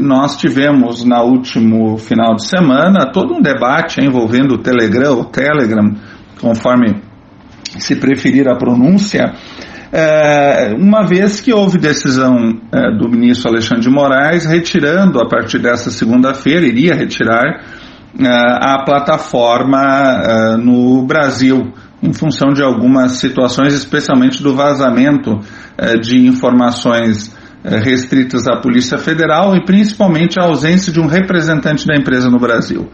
Nós tivemos no último final de semana todo um debate envolvendo o Telegram, o Telegram, conforme se preferir a pronúncia, é, uma vez que houve decisão é, do ministro Alexandre de Moraes retirando a partir dessa segunda-feira, iria retirar é, a plataforma no Brasil, em função de algumas situações, especialmente do vazamento de informações restritas à Polícia Federal e principalmente a ausência de um representante da empresa no Brasil.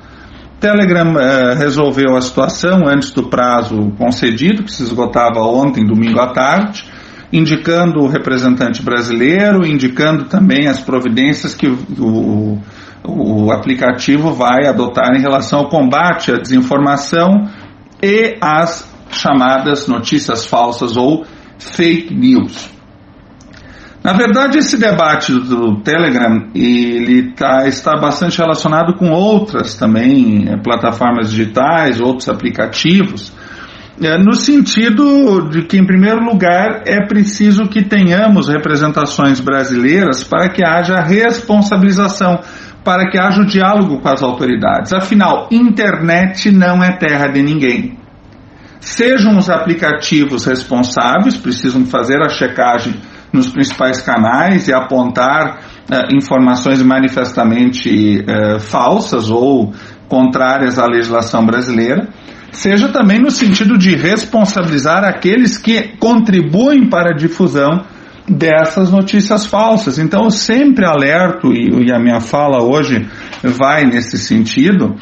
Telegram eh, resolveu a situação antes do prazo concedido, que se esgotava ontem, domingo à tarde, indicando o representante brasileiro, indicando também as providências que o, o aplicativo vai adotar em relação ao combate à desinformação e às chamadas notícias falsas ou fake news. Na verdade, esse debate do Telegram ele tá, está bastante relacionado com outras também é, plataformas digitais, outros aplicativos, é, no sentido de que, em primeiro lugar, é preciso que tenhamos representações brasileiras para que haja responsabilização, para que haja o diálogo com as autoridades. Afinal, internet não é terra de ninguém. Sejam os aplicativos responsáveis, precisam fazer a checagem nos principais canais e apontar uh, informações manifestamente uh, falsas ou contrárias à legislação brasileira, seja também no sentido de responsabilizar aqueles que contribuem para a difusão dessas notícias falsas. Então, eu sempre alerto, e, e a minha fala hoje vai nesse sentido,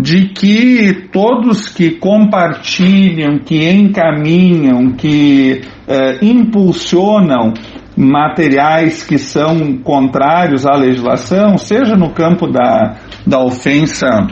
de que todos que compartilham, que encaminham, que eh, impulsionam materiais que são contrários à legislação, seja no campo da, da ofensa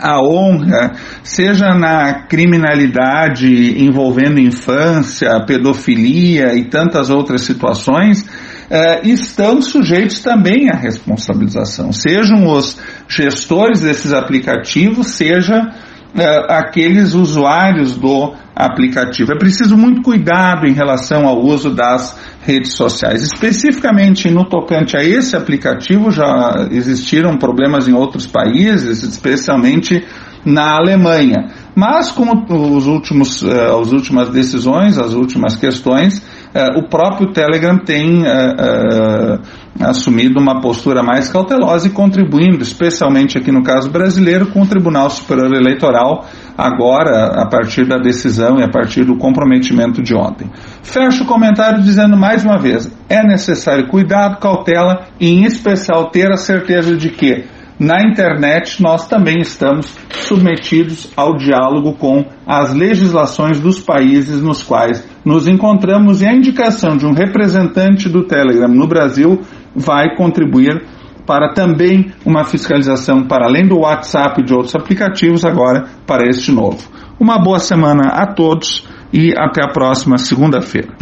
à honra, seja na criminalidade envolvendo infância, pedofilia e tantas outras situações, uh, estão sujeitos também à responsabilização, sejam os gestores desses aplicativos, seja uh, aqueles usuários do aplicativo. É preciso muito cuidado em relação ao uso das redes sociais. Especificamente no tocante a esse aplicativo, já existiram problemas em outros países, especialmente na Alemanha. Mas com os últimos, uh, as últimas decisões, as últimas questões, uh, o próprio Telegram tem uh, assumido uma postura mais cautelosa e contribuindo, especialmente aqui no caso brasileiro, com o Tribunal Superior Eleitoral, agora a partir da decisão e a partir do comprometimento de ontem. Fecho o comentário dizendo mais uma vez: é necessário cuidado, cautela e, em especial, ter a certeza de que na internet nós também estamos submetidos ao diálogo com as legislações dos países nos quais nos encontramos e a indicação de um representante do Telegram no Brasil vai contribuir para também uma fiscalização para além do WhatsApp e de outros aplicativos agora para este novo. Uma boa semana a todos e até a próxima segunda-feira.